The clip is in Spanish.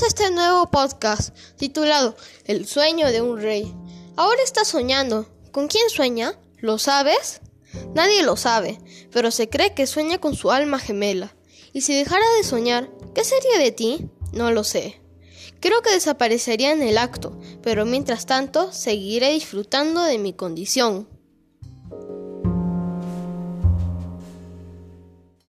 Este nuevo podcast titulado El sueño de un rey. Ahora estás soñando. ¿Con quién sueña? ¿Lo sabes? Nadie lo sabe, pero se cree que sueña con su alma gemela. Y si dejara de soñar, ¿qué sería de ti? No lo sé. Creo que desaparecería en el acto, pero mientras tanto seguiré disfrutando de mi condición.